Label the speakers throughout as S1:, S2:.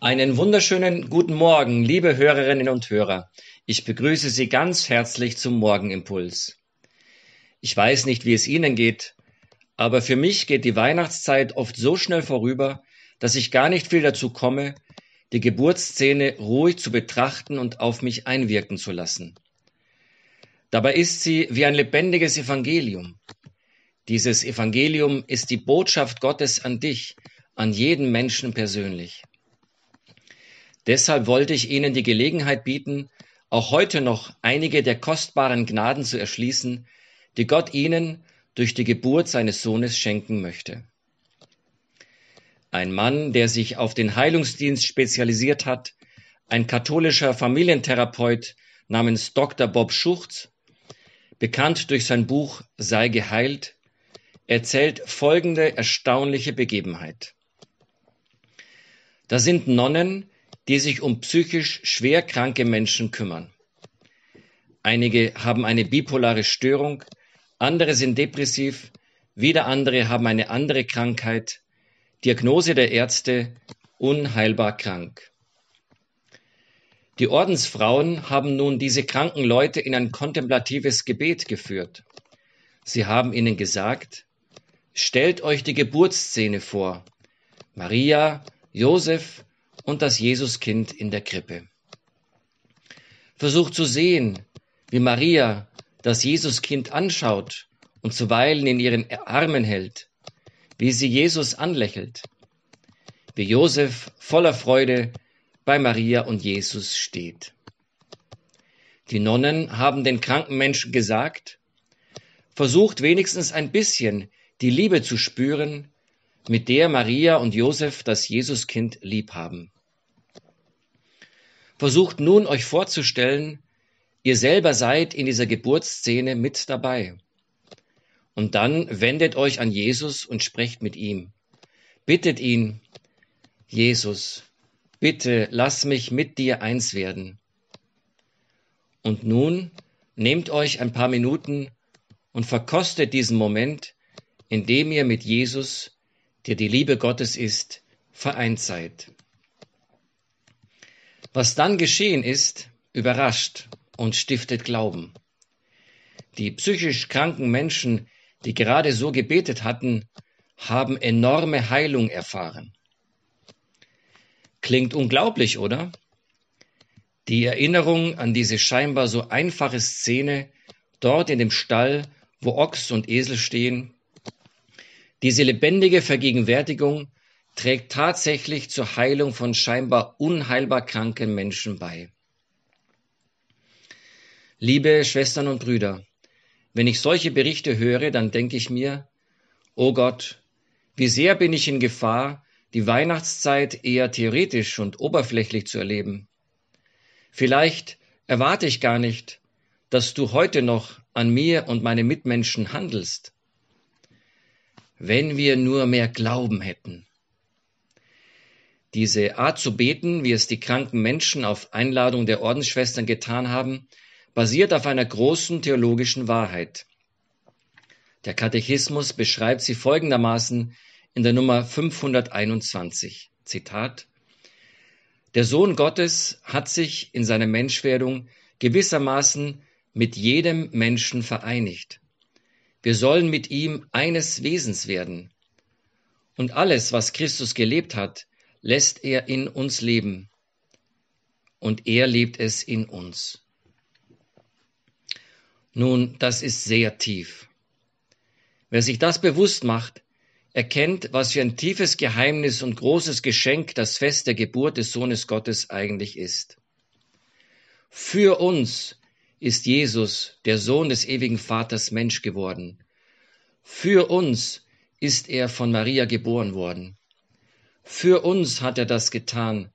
S1: Einen wunderschönen guten Morgen, liebe Hörerinnen und Hörer. Ich begrüße Sie ganz herzlich zum Morgenimpuls. Ich weiß nicht, wie es Ihnen geht, aber für mich geht die Weihnachtszeit oft so schnell vorüber, dass ich gar nicht viel dazu komme, die Geburtsszene ruhig zu betrachten und auf mich einwirken zu lassen. Dabei ist sie wie ein lebendiges Evangelium. Dieses Evangelium ist die Botschaft Gottes an dich, an jeden Menschen persönlich. Deshalb wollte ich Ihnen die Gelegenheit bieten, auch heute noch einige der kostbaren Gnaden zu erschließen, die Gott Ihnen durch die Geburt seines Sohnes schenken möchte. Ein Mann, der sich auf den Heilungsdienst spezialisiert hat, ein katholischer Familientherapeut namens Dr. Bob Schucht, bekannt durch sein Buch Sei geheilt, erzählt folgende erstaunliche Begebenheit. Da sind Nonnen, die sich um psychisch schwer kranke Menschen kümmern. Einige haben eine bipolare Störung, andere sind depressiv, wieder andere haben eine andere Krankheit. Diagnose der Ärzte unheilbar krank. Die Ordensfrauen haben nun diese kranken Leute in ein kontemplatives Gebet geführt. Sie haben ihnen gesagt, stellt euch die Geburtsszene vor. Maria, Josef und das Jesuskind in der Krippe. Versucht zu sehen, wie Maria das Jesuskind anschaut und zuweilen in ihren Armen hält, wie sie Jesus anlächelt, wie Josef voller Freude bei Maria und Jesus steht. Die Nonnen haben den kranken Menschen gesagt, versucht wenigstens ein bisschen die Liebe zu spüren, mit der Maria und Josef das Jesuskind lieb haben. Versucht nun euch vorzustellen, ihr selber seid in dieser Geburtsszene mit dabei. Und dann wendet euch an Jesus und sprecht mit ihm. Bittet ihn, Jesus, bitte lass mich mit dir eins werden. Und nun nehmt euch ein paar Minuten und verkostet diesen Moment, in dem ihr mit Jesus, der die Liebe Gottes ist, vereint seid. Was dann geschehen ist, überrascht und stiftet Glauben. Die psychisch kranken Menschen, die gerade so gebetet hatten, haben enorme Heilung erfahren. Klingt unglaublich, oder? Die Erinnerung an diese scheinbar so einfache Szene dort in dem Stall, wo Ochs und Esel stehen, diese lebendige Vergegenwärtigung trägt tatsächlich zur Heilung von scheinbar unheilbar kranken Menschen bei. Liebe Schwestern und Brüder, wenn ich solche Berichte höre, dann denke ich mir, oh Gott, wie sehr bin ich in Gefahr, die Weihnachtszeit eher theoretisch und oberflächlich zu erleben. Vielleicht erwarte ich gar nicht, dass du heute noch an mir und meine Mitmenschen handelst. Wenn wir nur mehr Glauben hätten. Diese Art zu beten, wie es die kranken Menschen auf Einladung der Ordensschwestern getan haben, basiert auf einer großen theologischen Wahrheit. Der Katechismus beschreibt sie folgendermaßen in der Nummer 521. Zitat Der Sohn Gottes hat sich in seiner Menschwerdung gewissermaßen mit jedem Menschen vereinigt. Wir sollen mit ihm eines Wesens werden. Und alles, was Christus gelebt hat, lässt er in uns leben und er lebt es in uns. Nun, das ist sehr tief. Wer sich das bewusst macht, erkennt, was für ein tiefes Geheimnis und großes Geschenk das Fest der Geburt des Sohnes Gottes eigentlich ist. Für uns ist Jesus, der Sohn des ewigen Vaters, Mensch geworden. Für uns ist er von Maria geboren worden. Für uns hat er das getan,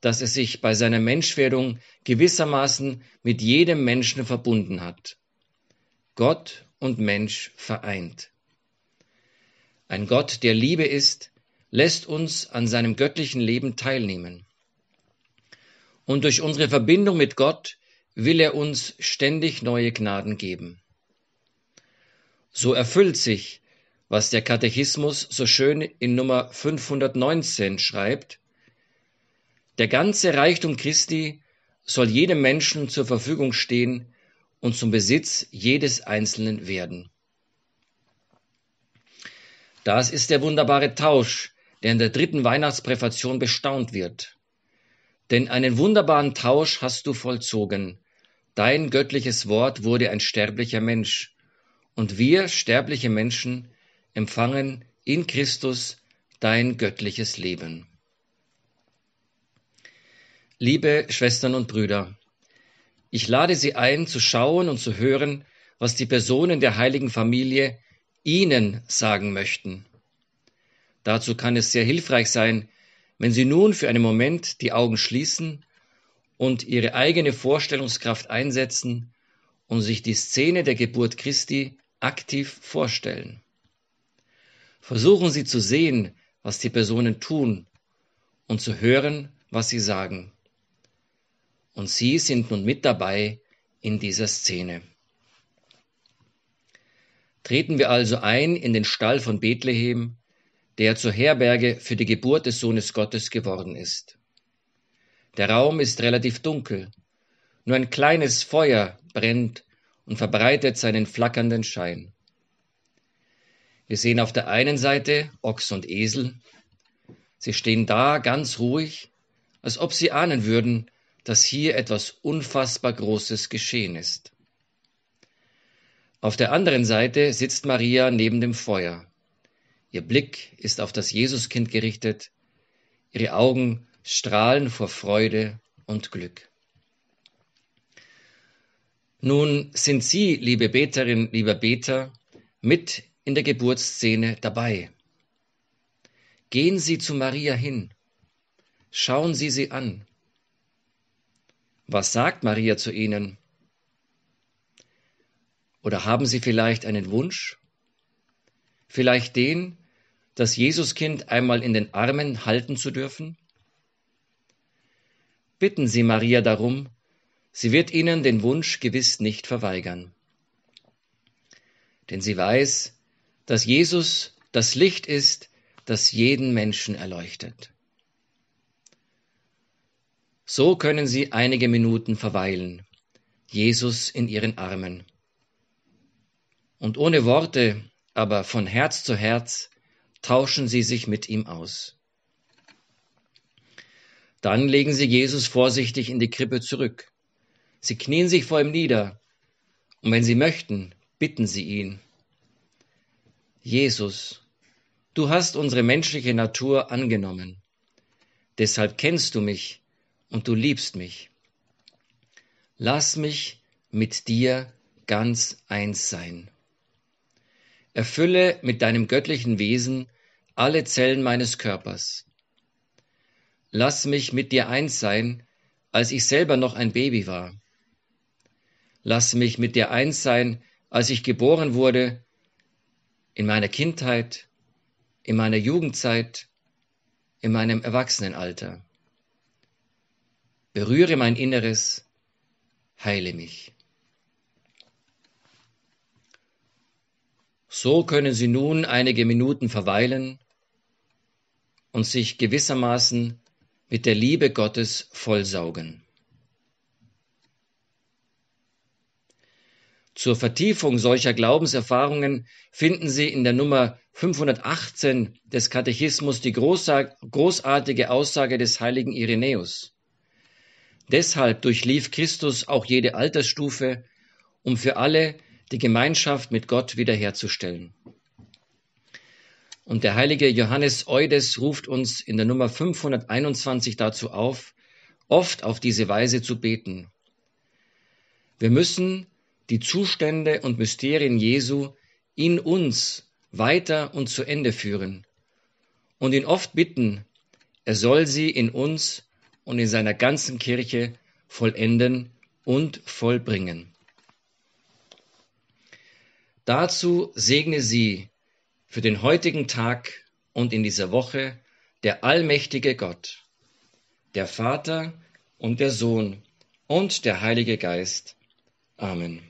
S1: dass er sich bei seiner Menschwerdung gewissermaßen mit jedem Menschen verbunden hat. Gott und Mensch vereint. Ein Gott, der Liebe ist, lässt uns an seinem göttlichen Leben teilnehmen. Und durch unsere Verbindung mit Gott will er uns ständig neue Gnaden geben. So erfüllt sich was der Katechismus so schön in Nummer 519 schreibt. Der ganze Reichtum Christi soll jedem Menschen zur Verfügung stehen und zum Besitz jedes Einzelnen werden. Das ist der wunderbare Tausch, der in der dritten Weihnachtspräfation bestaunt wird. Denn einen wunderbaren Tausch hast du vollzogen. Dein göttliches Wort wurde ein sterblicher Mensch. Und wir, sterbliche Menschen, empfangen in Christus dein göttliches Leben. Liebe Schwestern und Brüder, ich lade Sie ein, zu schauen und zu hören, was die Personen der heiligen Familie Ihnen sagen möchten. Dazu kann es sehr hilfreich sein, wenn Sie nun für einen Moment die Augen schließen und Ihre eigene Vorstellungskraft einsetzen und sich die Szene der Geburt Christi aktiv vorstellen. Versuchen Sie zu sehen, was die Personen tun und zu hören, was sie sagen und Sie sind nun mit dabei in dieser Szene. Treten wir also ein in den Stall von Bethlehem, der zur Herberge für die Geburt des Sohnes Gottes geworden ist. Der Raum ist relativ dunkel, nur ein kleines Feuer brennt und verbreitet seinen flackernden Schein. Wir sehen auf der einen Seite Ochs und Esel. Sie stehen da ganz ruhig, als ob sie ahnen würden, dass hier etwas unfassbar Großes geschehen ist. Auf der anderen Seite sitzt Maria neben dem Feuer. Ihr Blick ist auf das Jesuskind gerichtet, ihre Augen strahlen vor Freude und Glück. Nun sind Sie, liebe Beterin, lieber Beter, mit in der Geburtsszene dabei. Gehen Sie zu Maria hin, schauen Sie sie an, was sagt Maria zu Ihnen? Oder haben Sie vielleicht einen Wunsch? Vielleicht den, das Jesuskind einmal in den Armen halten zu dürfen? Bitten Sie Maria darum, sie wird Ihnen den Wunsch gewiss nicht verweigern. Denn sie weiß, dass Jesus das Licht ist, das jeden Menschen erleuchtet. So können sie einige Minuten verweilen, Jesus in ihren Armen. Und ohne Worte, aber von Herz zu Herz, tauschen sie sich mit ihm aus. Dann legen sie Jesus vorsichtig in die Krippe zurück. Sie knien sich vor ihm nieder, und wenn sie möchten, bitten sie ihn. Jesus, du hast unsere menschliche Natur angenommen. Deshalb kennst du mich und du liebst mich. Lass mich mit dir ganz eins sein. Erfülle mit deinem göttlichen Wesen alle Zellen meines Körpers. Lass mich mit dir eins sein, als ich selber noch ein Baby war. Lass mich mit dir eins sein, als ich geboren wurde, in meiner Kindheit, in meiner Jugendzeit, in meinem Erwachsenenalter. Berühre mein Inneres, heile mich. So können Sie nun einige Minuten verweilen und sich gewissermaßen mit der Liebe Gottes vollsaugen. Zur Vertiefung solcher Glaubenserfahrungen finden Sie in der Nummer 518 des Katechismus die großartige Aussage des heiligen Irenäus. Deshalb durchlief Christus auch jede Altersstufe, um für alle die Gemeinschaft mit Gott wiederherzustellen. Und der heilige Johannes Eudes ruft uns in der Nummer 521 dazu auf, oft auf diese Weise zu beten. Wir müssen die Zustände und Mysterien Jesu in uns weiter und zu Ende führen und ihn oft bitten, er soll sie in uns und in seiner ganzen Kirche vollenden und vollbringen. Dazu segne sie für den heutigen Tag und in dieser Woche der allmächtige Gott, der Vater und der Sohn und der Heilige Geist. Amen.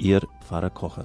S2: Ihr Pfarrer Kocher.